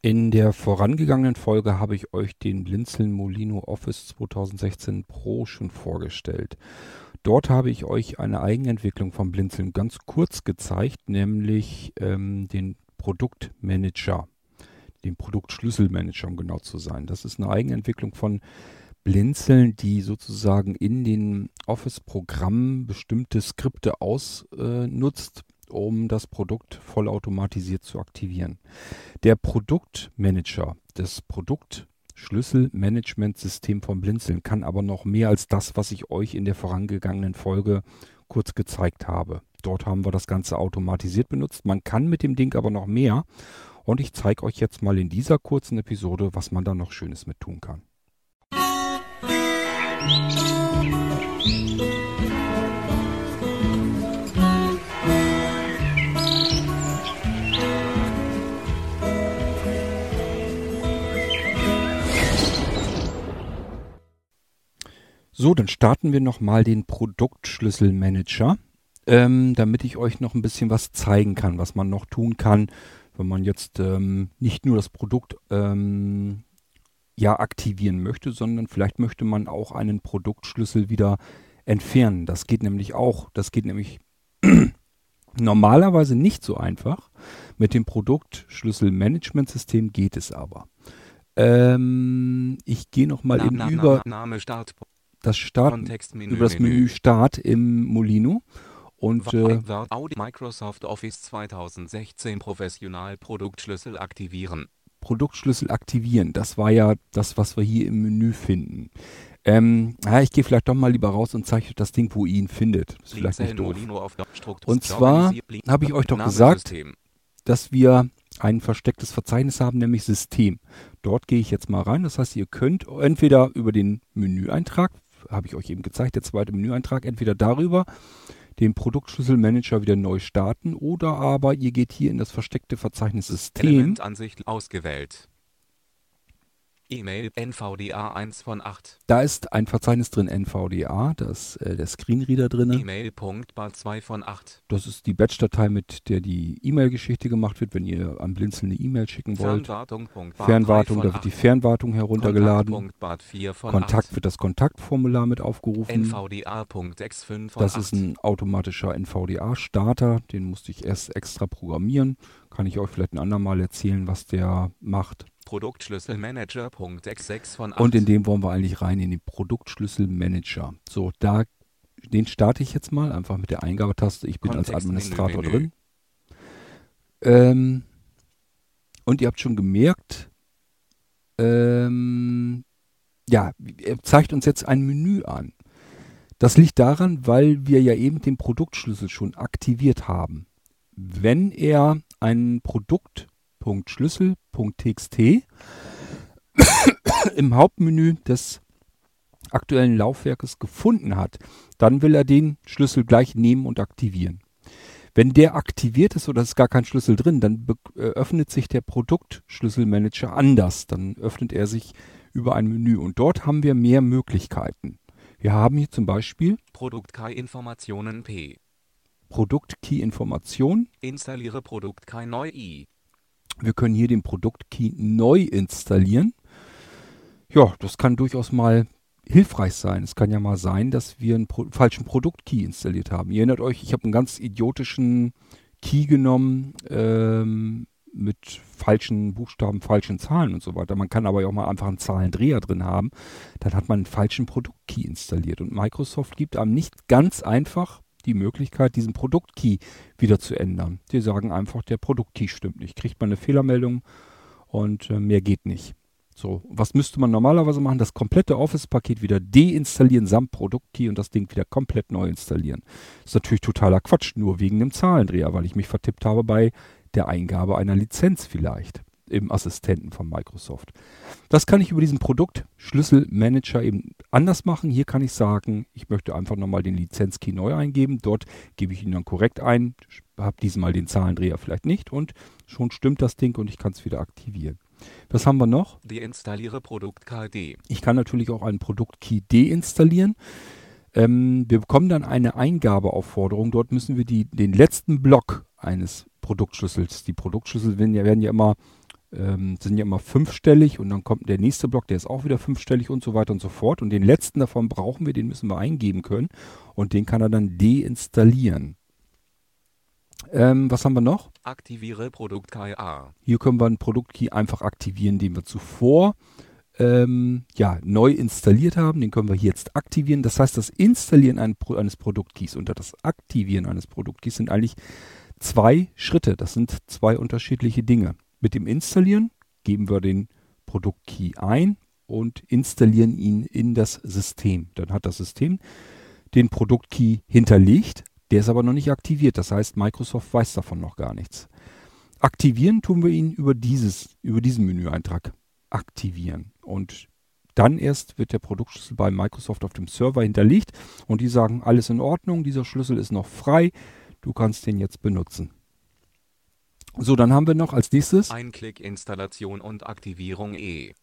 In der vorangegangenen Folge habe ich euch den Blinzeln Molino Office 2016 Pro schon vorgestellt. Dort habe ich euch eine Eigenentwicklung von Blinzeln ganz kurz gezeigt, nämlich ähm, den Produktmanager, den Produktschlüsselmanager, um genau zu sein. Das ist eine Eigenentwicklung von Blinzeln, die sozusagen in den Office-Programmen bestimmte Skripte ausnutzt, äh, um das Produkt vollautomatisiert zu aktivieren. Der Produktmanager, das Produktschlüsselmanagementsystem von Blinzeln kann aber noch mehr als das, was ich euch in der vorangegangenen Folge kurz gezeigt habe. Dort haben wir das Ganze automatisiert benutzt. Man kann mit dem Ding aber noch mehr. Und ich zeige euch jetzt mal in dieser kurzen Episode, was man da noch Schönes mit tun kann. So, dann starten wir nochmal den Produktschlüsselmanager, ähm, damit ich euch noch ein bisschen was zeigen kann, was man noch tun kann, wenn man jetzt ähm, nicht nur das Produkt ähm, ja aktivieren möchte, sondern vielleicht möchte man auch einen Produktschlüssel wieder entfernen. Das geht nämlich auch. Das geht nämlich normalerweise nicht so einfach. Mit dem Produktschlüsselmanagementsystem geht es aber. Ähm, ich gehe nochmal in über. Name, Start das Start, über das Menü Start im Molino. Und äh, Microsoft Office 2016 Professional Produktschlüssel aktivieren. Produktschlüssel aktivieren, das war ja das, was wir hier im Menü finden. Ähm, ja, ich gehe vielleicht doch mal lieber raus und zeige euch das Ding, wo ihr ihn findet. Das ist vielleicht nicht doof. Und zwar habe ich euch doch gesagt, dass wir ein verstecktes Verzeichnis haben, nämlich System. Dort gehe ich jetzt mal rein. Das heißt, ihr könnt entweder über den Menüeintrag habe ich euch eben gezeigt, der zweite Menüeintrag, entweder darüber den Produktschlüsselmanager wieder neu starten oder aber ihr geht hier in das versteckte Verzeichnis System. Elementansicht ausgewählt. E-Mail NVDA 1 von 8. Da ist ein Verzeichnis drin NVDA, da ist äh, der Screenreader drin. E-Mail.bar 2 von 8. Das ist die Batch-Datei, mit der die E-Mail-Geschichte gemacht wird, wenn ihr am Blinzeln eine E-Mail schicken wollt. Fernwartung. Fernwartung, da wird die Fernwartung heruntergeladen. Kontakt wird das Kontaktformular mit aufgerufen. NVDA.x5 von Das 8. ist ein automatischer NVDA-Starter, den musste ich erst extra programmieren. Kann ich euch vielleicht ein andermal erzählen, was der macht. Produktschlüsselmanager.x6 von 8. Und in dem wollen wir eigentlich rein, in den Produktschlüsselmanager. So, da, den starte ich jetzt mal, einfach mit der Eingabetaste. Ich bin Kontext als Administrator drin. Ähm, und ihr habt schon gemerkt, ähm, ja, er zeigt uns jetzt ein Menü an. Das liegt daran, weil wir ja eben den Produktschlüssel schon aktiviert haben. Wenn er ein Produkt Schlüssel.txt im Hauptmenü des aktuellen Laufwerkes gefunden hat, dann will er den Schlüssel gleich nehmen und aktivieren. Wenn der aktiviert ist oder ist gar kein Schlüssel drin, dann äh, öffnet sich der Produktschlüsselmanager anders. Dann öffnet er sich über ein Menü und dort haben wir mehr Möglichkeiten. Wir haben hier zum Beispiel Produkt-Key-Informationen P. Produkt-Key-Information. Installiere Produkt-Key neu I. Wir können hier den Produktkey neu installieren. Ja, das kann durchaus mal hilfreich sein. Es kann ja mal sein, dass wir einen Pro falschen Produktkey installiert haben. Ihr erinnert euch, ich habe einen ganz idiotischen Key genommen ähm, mit falschen Buchstaben, falschen Zahlen und so weiter. Man kann aber auch mal einfach einen Zahlendreher drin haben. Dann hat man einen falschen Produktkey installiert. Und Microsoft gibt einem nicht ganz einfach die Möglichkeit, diesen Produktkey wieder zu ändern. Die sagen einfach, der Produktkey stimmt nicht. Kriegt man eine Fehlermeldung und äh, mehr geht nicht. So, was müsste man normalerweise machen? Das komplette Office-Paket wieder deinstallieren samt Produktkey und das Ding wieder komplett neu installieren. Das ist natürlich totaler Quatsch, nur wegen dem Zahlendreher, weil ich mich vertippt habe bei der Eingabe einer Lizenz vielleicht im Assistenten von Microsoft. Das kann ich über diesen Produktschlüsselmanager eben anders machen. Hier kann ich sagen, ich möchte einfach nochmal den Lizenzkey neu eingeben. Dort gebe ich ihn dann korrekt ein, habe diesmal den Zahlendreher vielleicht nicht und schon stimmt das Ding und ich kann es wieder aktivieren. Was haben wir noch? Deinstalliere Produkt-KD. Ich kann natürlich auch einen Produkt-Key deinstallieren. Ähm, wir bekommen dann eine Eingabeaufforderung. Dort müssen wir die, den letzten Block eines Produktschlüssels, die Produktschlüssel werden ja, werden ja immer ähm, sind ja immer fünfstellig und dann kommt der nächste Block, der ist auch wieder fünfstellig und so weiter und so fort. Und den letzten davon brauchen wir, den müssen wir eingeben können und den kann er dann deinstallieren. Ähm, was haben wir noch? Aktiviere Produkt KA. Hier können wir einen Produktkey einfach aktivieren, den wir zuvor ähm, ja, neu installiert haben. Den können wir hier jetzt aktivieren. Das heißt, das Installieren ein, eines Produktkeys und das Aktivieren eines Produktkeys sind eigentlich zwei Schritte. Das sind zwei unterschiedliche Dinge. Mit dem Installieren geben wir den Produktkey ein und installieren ihn in das System. Dann hat das System den Produktkey hinterlegt, der ist aber noch nicht aktiviert. Das heißt, Microsoft weiß davon noch gar nichts. Aktivieren tun wir ihn über, dieses, über diesen Menüeintrag. Aktivieren. Und dann erst wird der Produktschlüssel bei Microsoft auf dem Server hinterlegt und die sagen, alles in Ordnung, dieser Schlüssel ist noch frei, du kannst den jetzt benutzen. So, dann haben wir noch als nächstes Einklick-Installation und Aktivierung E.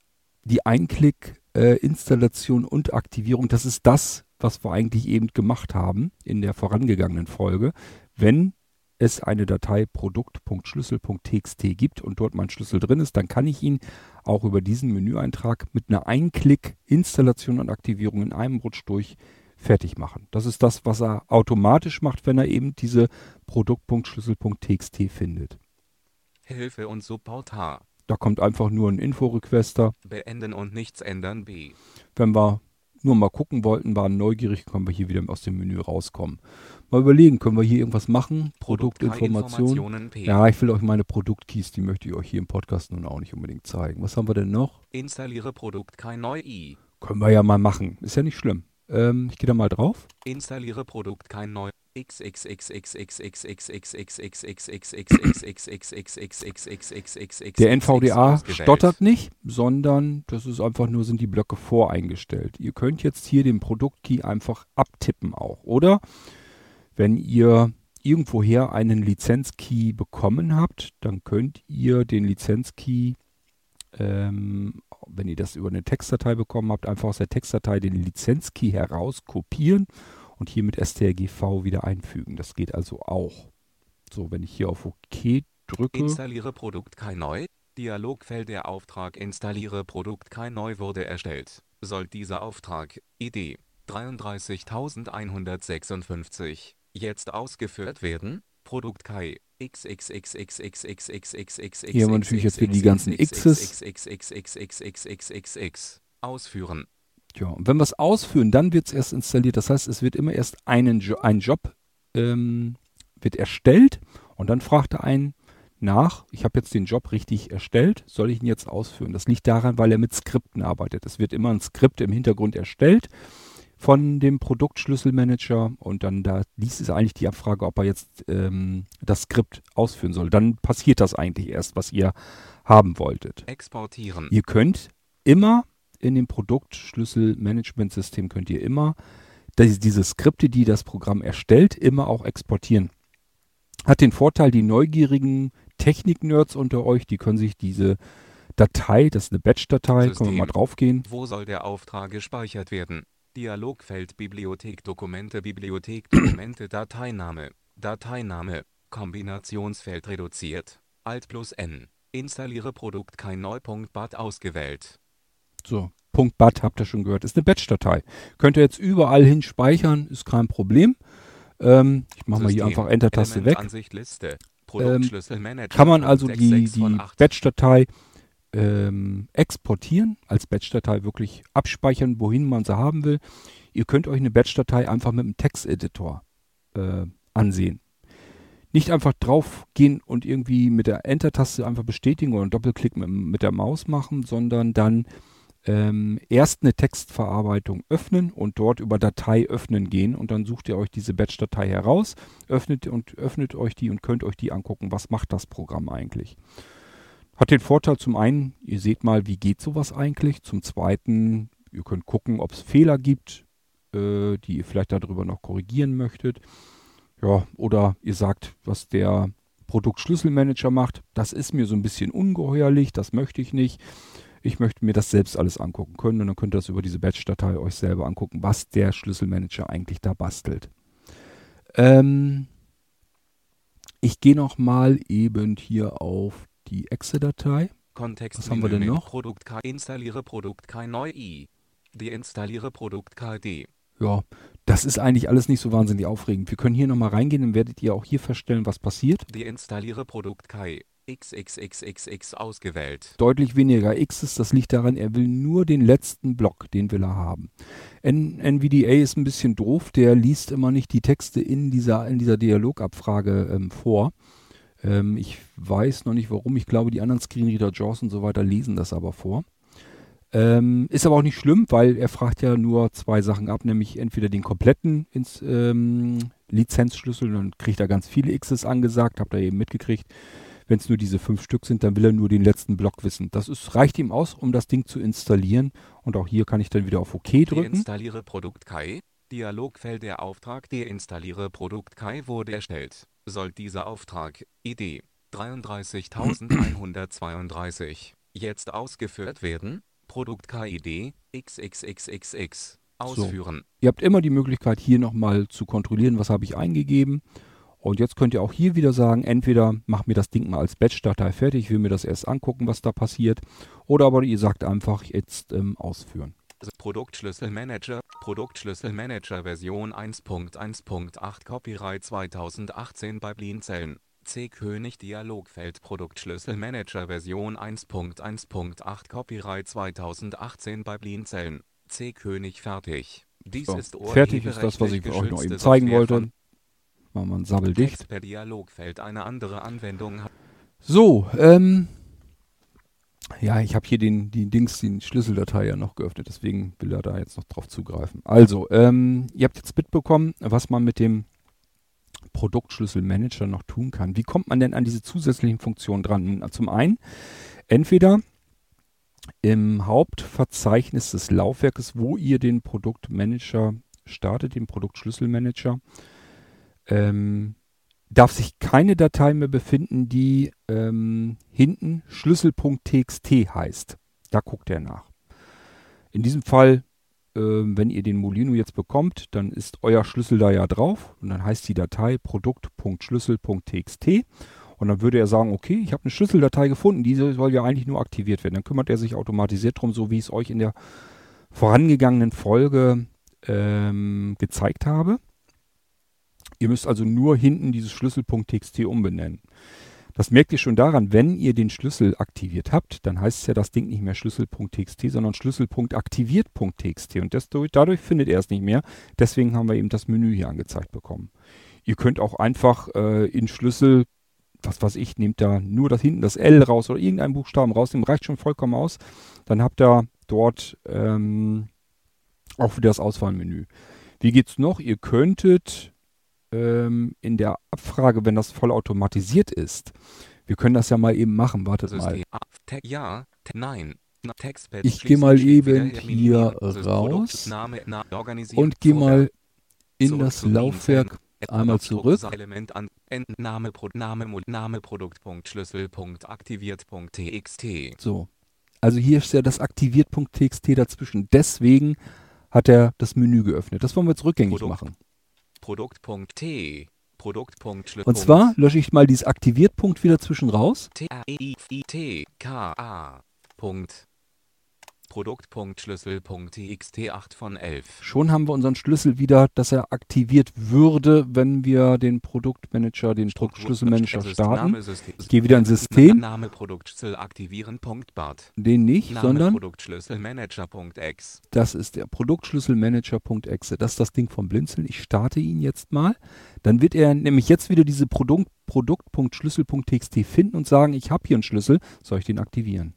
die Einklick-Installation äh, und Aktivierung. Das ist das, was wir eigentlich eben gemacht haben in der vorangegangenen Folge. Wenn es eine Datei produkt.schlüssel.txt gibt und dort mein Schlüssel drin ist, dann kann ich ihn auch über diesen Menüeintrag mit einer Einklick-Installation und Aktivierung in einem Rutsch durch fertig machen. Das ist das, was er automatisch macht, wenn er eben diese Produkt.schlüssel.txt findet. Hilfe und Support H. Da kommt einfach nur ein Info-Requester. Beenden und nichts ändern B. Wenn wir nur mal gucken wollten, waren neugierig, können wir hier wieder aus dem Menü rauskommen. Mal überlegen, können wir hier irgendwas machen? Produktinformationen. Ja, ich will euch meine Produktkeys, die möchte ich euch hier im Podcast nun auch nicht unbedingt zeigen. Was haben wir denn noch? Installiere Produkt kein neu I. Können wir ja mal machen. Ist ja nicht schlimm. Ähm, ich gehe da mal drauf. Installiere Produkt kein neu Der NVDA stottert nicht, sondern das ist einfach nur, sind die Blöcke voreingestellt. Ihr könnt jetzt hier den Produktkey einfach abtippen auch. Oder wenn ihr irgendwoher einen Lizenzkey bekommen habt, dann könnt ihr den Lizenzkey, ähm, wenn ihr das über eine Textdatei bekommen habt, einfach aus der Textdatei den Lizenzkey herauskopieren und hier mit strgv wieder einfügen. Das geht also auch. So, wenn ich hier auf OK drücke. Installiere Produkt kein neu. Dialogfeld der Auftrag Installiere Produkt kein neu wurde erstellt. Soll dieser Auftrag ID 33156 jetzt ausgeführt werden? Produkt Kai Hier haben wir natürlich jetzt wieder die ganzen X's. Ausführen. Ja, und wenn wir es ausführen, dann wird es erst installiert. Das heißt, es wird immer erst einen jo ein Job ähm, wird erstellt und dann fragt er einen nach, ich habe jetzt den Job richtig erstellt, soll ich ihn jetzt ausführen? Das liegt daran, weil er mit Skripten arbeitet. Es wird immer ein Skript im Hintergrund erstellt von dem Produktschlüsselmanager und dann da liest es eigentlich die Abfrage, ob er jetzt ähm, das Skript ausführen soll. Dann passiert das eigentlich erst, was ihr haben wolltet. Exportieren. Ihr könnt immer in dem Produktschlüsselmanagementsystem könnt ihr immer das, diese Skripte, die das Programm erstellt, immer auch exportieren. Hat den Vorteil, die neugierigen Technik-Nerds unter euch, die können sich diese Datei, das ist eine Batch-Datei, können wir mal draufgehen. Wo soll der Auftrag gespeichert werden? Dialogfeld Bibliothek Dokumente Bibliothek Dokumente Dateiname Dateiname Kombinationsfeld reduziert Alt plus N Installiere Produkt kein Neupunkt.bat ausgewählt. So, .bat habt ihr schon gehört, ist eine Batch-Datei. Könnt ihr jetzt überall hin speichern, ist kein Problem. Ähm, ich mache mal hier einfach Enter-Taste weg. Ähm, kann man also die, die Batch-Datei ähm, exportieren, als Batch-Datei wirklich abspeichern, wohin man sie haben will. Ihr könnt euch eine Batch-Datei einfach mit einem Texteditor äh, ansehen. Nicht einfach draufgehen und irgendwie mit der Enter-Taste einfach bestätigen oder einen Doppelklick mit, mit der Maus machen, sondern dann ähm, erst eine Textverarbeitung öffnen und dort über Datei öffnen gehen und dann sucht ihr euch diese Batch-Datei heraus, öffnet und öffnet euch die und könnt euch die angucken, was macht das Programm eigentlich. Hat den Vorteil zum einen, ihr seht mal, wie geht sowas eigentlich. Zum zweiten, ihr könnt gucken, ob es Fehler gibt, äh, die ihr vielleicht darüber noch korrigieren möchtet. Ja, oder ihr sagt, was der Produktschlüsselmanager macht, das ist mir so ein bisschen ungeheuerlich, das möchte ich nicht. Ich möchte mir das selbst alles angucken können und dann könnt ihr das über diese Batch-Datei euch selber angucken, was der Schlüsselmanager eigentlich da bastelt. Ähm, ich gehe nochmal eben hier auf die Exe-Datei. Kontext Was haben wir denn noch? Produkt K installiere Produkt K neu i. Deinstalliere Produkt KD. Ja, das ist eigentlich alles nicht so wahnsinnig aufregend. Wir können hier nochmal reingehen, dann werdet ihr auch hier feststellen, was passiert. Deinstalliere Produkt K XXXXX ausgewählt. Deutlich weniger X's, das liegt daran, er will nur den letzten Block, den will er haben. N NVDA ist ein bisschen doof, der liest immer nicht die Texte in dieser, in dieser Dialogabfrage ähm, vor. Ähm, ich weiß noch nicht warum, ich glaube, die anderen Screenreader, JAWS und so weiter lesen das aber vor. Ähm, ist aber auch nicht schlimm, weil er fragt ja nur zwei Sachen ab, nämlich entweder den kompletten ins, ähm, Lizenzschlüssel, dann kriegt er ganz viele X's angesagt, habt ihr eben mitgekriegt. Wenn es nur diese fünf Stück sind, dann will er nur den letzten Block wissen. Das ist, reicht ihm aus, um das Ding zu installieren. Und auch hier kann ich dann wieder auf OK drücken. Deinstalliere Produkt Kai. Dialogfeld Der Auftrag Deinstalliere Produkt Kai wurde erstellt. Soll dieser Auftrag ID 33132 jetzt ausgeführt werden? Produkt KID XXXXX ausführen. Ihr habt immer die Möglichkeit, hier nochmal zu kontrollieren, was habe ich eingegeben. Und jetzt könnt ihr auch hier wieder sagen, entweder macht mir das Ding mal als Batch-Datei fertig, ich will mir das erst angucken, was da passiert. Oder aber ihr sagt einfach jetzt ähm, ausführen. Produktschlüsselmanager Produktschlüsselmanager Version 1.1.8 Copyright 2018 bei Blinzeln. C. König Dialogfeld Produktschlüsselmanager Version 1.1.8 Copyright 2018 bei Blinzeln. C. König fertig. Dies So, ist fertig ist das, was ich euch noch eben zeigen wollte. Machen wir einen Sabbel dicht. Text per Dialogfeld eine andere Anwendung. So, ähm, ja, ich habe hier den, die Dings, die Schlüsseldatei ja noch geöffnet, deswegen will er da jetzt noch drauf zugreifen. Also, ähm, ihr habt jetzt mitbekommen, was man mit dem Produktschlüsselmanager noch tun kann. Wie kommt man denn an diese zusätzlichen Funktionen dran? Zum einen, entweder im Hauptverzeichnis des Laufwerkes, wo ihr den Produktmanager startet, den Produktschlüsselmanager, ähm, darf sich keine Datei mehr befinden, die ähm, hinten Schlüssel.txt heißt. Da guckt er nach. In diesem Fall, ähm, wenn ihr den Molino jetzt bekommt, dann ist euer Schlüssel da ja drauf und dann heißt die Datei produkt.schlüssel.txt und dann würde er sagen, okay, ich habe eine Schlüsseldatei gefunden, diese soll ja eigentlich nur aktiviert werden. Dann kümmert er sich automatisiert drum, so wie ich es euch in der vorangegangenen Folge ähm, gezeigt habe. Ihr müsst also nur hinten dieses Schlüssel.txt umbenennen. Das merkt ihr schon daran, wenn ihr den Schlüssel aktiviert habt, dann heißt es ja das Ding nicht mehr Schlüssel.txt, sondern Schlüssel.aktiviert.txt und das, dadurch findet er es nicht mehr. Deswegen haben wir eben das Menü hier angezeigt bekommen. Ihr könnt auch einfach äh, in Schlüssel, was weiß ich, nehmt da nur das hinten das L raus oder irgendeinen Buchstaben rausnehmen, reicht schon vollkommen aus. Dann habt ihr dort ähm, auch wieder das Auswahlmenü. Wie geht's noch? Ihr könntet ähm, in der Abfrage, wenn das vollautomatisiert ist, wir können das ja mal eben machen, wartet mal. System A. Te ja, nein. Ich geh mal eben hier raus Und geh Vorgang, mal in das Laufwerk einmal zurück. Element an, Entname, Pro, Name, Mo- Name, Produkt, Punkt, Schlüssel, Punkt, aktiviert, Punkt, txt. So. Also hier ist ja das aktiviert.txt dazwischen. Deswegen hat er das Menü geöffnet. Das wollen wir jetzt rückgängig machen. Produkt, Punkt, T. Produkt, Punkt, Schlüssel, Und zwar lösche ich mal dieses Aktiviert-Punkt wieder zwischen raus. T, A, E, I, T, K, A. Punkt. Produkt, Punkt, Schlüssel, Punkt, txt 8 von 11. Schon haben wir unseren Schlüssel wieder, dass er aktiviert würde, wenn wir den Produktmanager, den Produktschlüsselmanager starten. Ich gehe wieder in System. Name Produktschlüssel aktivieren. Bart. Den nicht, Name sondern Produktschlüsselmanager. Punkt X. das ist der Produktschlüsselmanager.exe. Das ist das Ding vom Blinzeln. Ich starte ihn jetzt mal. Dann wird er nämlich jetzt wieder diese Produkt, Produkt.schlüssel.txt finden und sagen, ich habe hier einen Schlüssel, soll ich den aktivieren?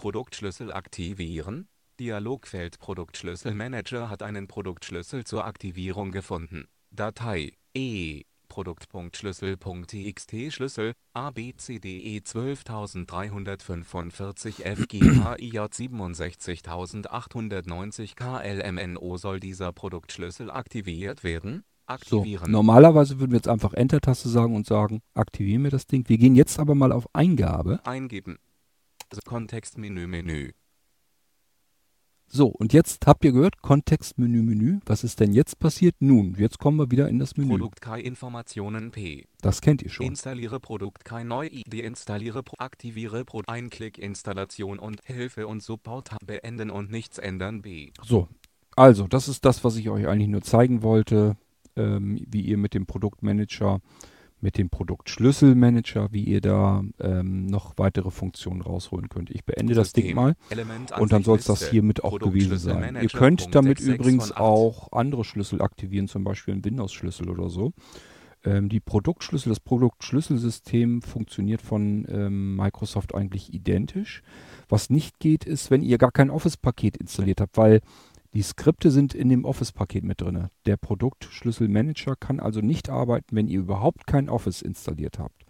Produktschlüssel aktivieren. Dialogfeld Produktschlüsselmanager hat einen Produktschlüssel zur Aktivierung gefunden. Datei E. Produkt.schlüssel.txt Schlüssel A B C D E 12345 FGHIJ 67890 KLMNO soll dieser Produktschlüssel aktiviert werden? So, Aktivieren. normalerweise würden wir jetzt einfach Enter-Taste sagen und sagen, aktivieren wir das Ding. Wir gehen jetzt aber mal auf Eingabe. Eingeben. Also Kontextmenü Menü. So, und jetzt habt ihr gehört, Kontext, Menü. Was ist denn jetzt passiert? Nun, jetzt kommen wir wieder in das Menü. Produkt Kai Informationen P. Das kennt ihr schon. Installiere Produkt Kai neu deinstalliere Pro aktiviere Pro Einklick Installation und Hilfe und Support beenden und nichts ändern B. So, also das ist das, was ich euch eigentlich nur zeigen wollte, ähm, wie ihr mit dem Produktmanager mit dem Produktschlüsselmanager, wie ihr da ähm, noch weitere Funktionen rausholen könnt. Ich beende das Ding mal und dann soll es das hiermit auch gewesen sein. Ihr könnt damit übrigens auch andere Schlüssel aktivieren, zum Beispiel einen Windows-Schlüssel oder so. Ähm, die Produktschlüssel, das Produktschlüsselsystem funktioniert von ähm, Microsoft eigentlich identisch. Was nicht geht, ist, wenn ihr gar kein Office-Paket installiert habt, weil die Skripte sind in dem Office-Paket mit drin. Der Produktschlüsselmanager kann also nicht arbeiten, wenn ihr überhaupt kein Office installiert habt.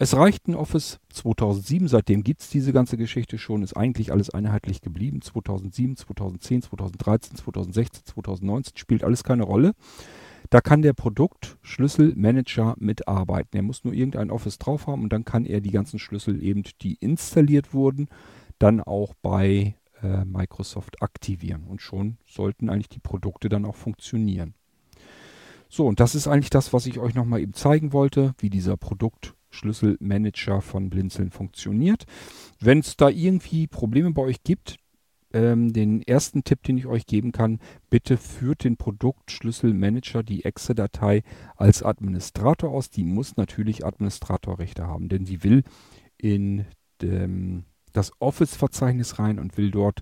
Es reicht ein Office 2007, seitdem gibt es diese ganze Geschichte schon, ist eigentlich alles einheitlich geblieben. 2007, 2010, 2013, 2016, 2019 spielt alles keine Rolle. Da kann der Produktschlüsselmanager mitarbeiten. Er muss nur irgendein Office drauf haben und dann kann er die ganzen Schlüssel eben, die installiert wurden, dann auch bei äh, Microsoft aktivieren. Und schon sollten eigentlich die Produkte dann auch funktionieren. So, und das ist eigentlich das, was ich euch nochmal eben zeigen wollte, wie dieser Produktschlüsselmanager von Blinzeln funktioniert. Wenn es da irgendwie Probleme bei euch gibt, ähm, den ersten Tipp, den ich euch geben kann, bitte führt den Produktschlüsselmanager, die Exe-Datei als Administrator aus. Die muss natürlich Administratorrechte haben, denn sie will in dem das Office-Verzeichnis rein und will dort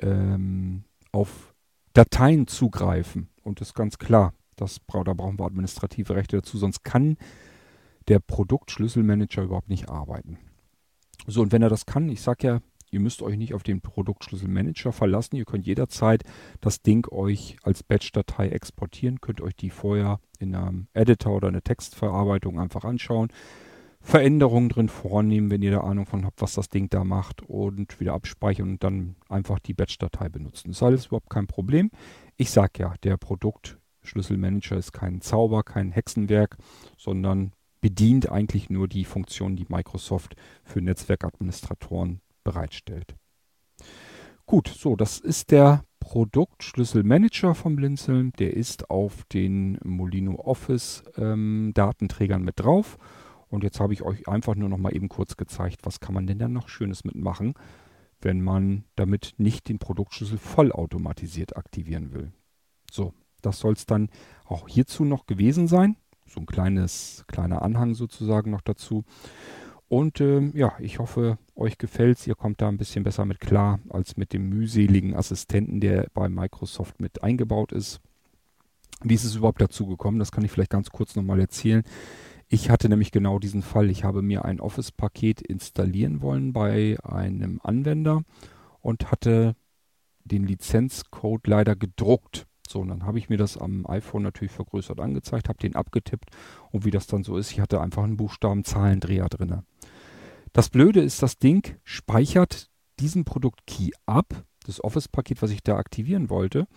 ähm, auf Dateien zugreifen. Und das ist ganz klar, das, da brauchen wir administrative Rechte dazu, sonst kann der Produktschlüsselmanager überhaupt nicht arbeiten. So, und wenn er das kann, ich sage ja, ihr müsst euch nicht auf den Produktschlüsselmanager verlassen. Ihr könnt jederzeit das Ding euch als Batch-Datei exportieren, könnt euch die vorher in einem Editor oder einer Textverarbeitung einfach anschauen. Veränderungen drin vornehmen, wenn ihr da Ahnung von habt, was das Ding da macht und wieder abspeichern und dann einfach die Batch-Datei benutzen. Das ist alles überhaupt kein Problem. Ich sage ja, der Produktschlüsselmanager ist kein Zauber, kein Hexenwerk, sondern bedient eigentlich nur die Funktionen, die Microsoft für Netzwerkadministratoren bereitstellt. Gut, so, das ist der Produktschlüsselmanager vom Blinzeln. Der ist auf den Molino Office ähm, Datenträgern mit drauf und jetzt habe ich euch einfach nur noch mal eben kurz gezeigt, was kann man denn dann noch Schönes mitmachen, wenn man damit nicht den Produktschlüssel vollautomatisiert aktivieren will. So, das soll es dann auch hierzu noch gewesen sein. So ein kleines, kleiner Anhang sozusagen noch dazu. Und ähm, ja, ich hoffe, euch gefällt's. Ihr kommt da ein bisschen besser mit klar als mit dem mühseligen Assistenten, der bei Microsoft mit eingebaut ist. Wie ist es überhaupt dazu gekommen? Das kann ich vielleicht ganz kurz nochmal erzählen. Ich hatte nämlich genau diesen Fall. Ich habe mir ein Office-Paket installieren wollen bei einem Anwender und hatte den Lizenzcode leider gedruckt. So, und dann habe ich mir das am iPhone natürlich vergrößert angezeigt, habe den abgetippt und wie das dann so ist, ich hatte einfach einen Buchstaben-Zahlendreher drin. Das Blöde ist, das Ding speichert diesen Produkt-Key ab, das Office-Paket, was ich da aktivieren wollte,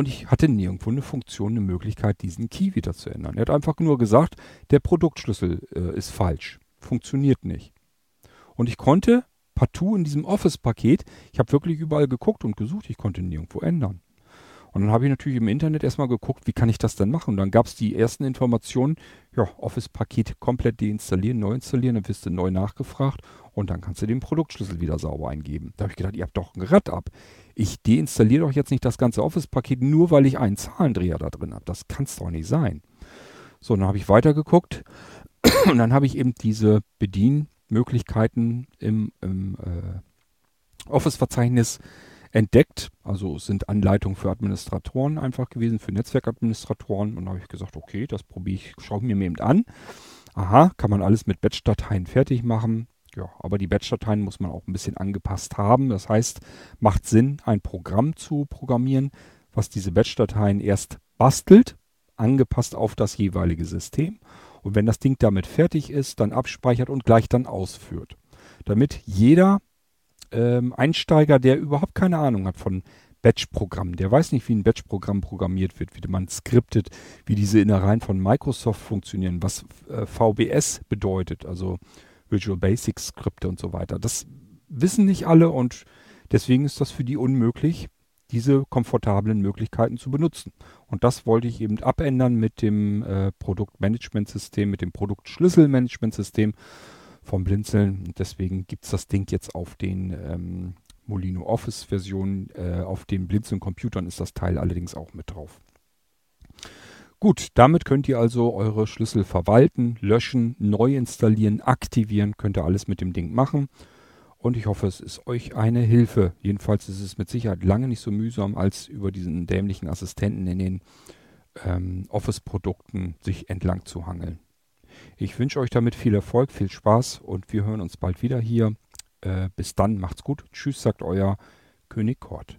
und ich hatte nirgendwo eine Funktion, eine Möglichkeit, diesen Key wieder zu ändern. Er hat einfach nur gesagt, der Produktschlüssel äh, ist falsch, funktioniert nicht. Und ich konnte partout in diesem Office-Paket, ich habe wirklich überall geguckt und gesucht, ich konnte nirgendwo ändern. Und dann habe ich natürlich im Internet erstmal geguckt, wie kann ich das denn machen? Und dann gab es die ersten Informationen, ja, Office-Paket komplett deinstallieren, neu installieren, dann wirst du neu nachgefragt und dann kannst du den Produktschlüssel wieder sauber eingeben. Da habe ich gedacht, ihr habt doch ein Rad ab. Ich deinstalliere doch jetzt nicht das ganze Office-Paket, nur weil ich einen Zahlendreher da drin habe. Das kann es doch nicht sein. So, dann habe ich weitergeguckt und dann habe ich eben diese Bedienmöglichkeiten im, im äh, Office-Verzeichnis entdeckt. Also es sind Anleitungen für Administratoren einfach gewesen, für Netzwerkadministratoren. Und da habe ich gesagt, okay, das probiere ich, schaue mir eben an. Aha, kann man alles mit Batch-Dateien fertig machen. Ja, aber die Batch-Dateien muss man auch ein bisschen angepasst haben. Das heißt, macht Sinn, ein Programm zu programmieren, was diese Batch-Dateien erst bastelt, angepasst auf das jeweilige System. Und wenn das Ding damit fertig ist, dann abspeichert und gleich dann ausführt. Damit jeder ähm, Einsteiger, der überhaupt keine Ahnung hat von Batch-Programmen, der weiß nicht, wie ein Batch-Programm programmiert wird, wie man skriptet, wie diese Innereien von Microsoft funktionieren, was äh, VBS bedeutet, also Visual Basic Skripte und so weiter. Das wissen nicht alle und deswegen ist das für die unmöglich, diese komfortablen Möglichkeiten zu benutzen. Und das wollte ich eben abändern mit dem äh, Produktmanagementsystem, mit dem Produktschlüsselmanagementsystem vom Blinzeln. Und deswegen gibt es das Ding jetzt auf den ähm, Molino Office Versionen. Äh, auf den Blinzeln Computern ist das Teil allerdings auch mit drauf. Gut, damit könnt ihr also eure Schlüssel verwalten, löschen, neu installieren, aktivieren, könnt ihr alles mit dem Ding machen. Und ich hoffe, es ist euch eine Hilfe. Jedenfalls ist es mit Sicherheit lange nicht so mühsam, als über diesen dämlichen Assistenten in den ähm, Office-Produkten sich entlang zu hangeln. Ich wünsche euch damit viel Erfolg, viel Spaß und wir hören uns bald wieder hier. Äh, bis dann, macht's gut. Tschüss, sagt euer König Kort.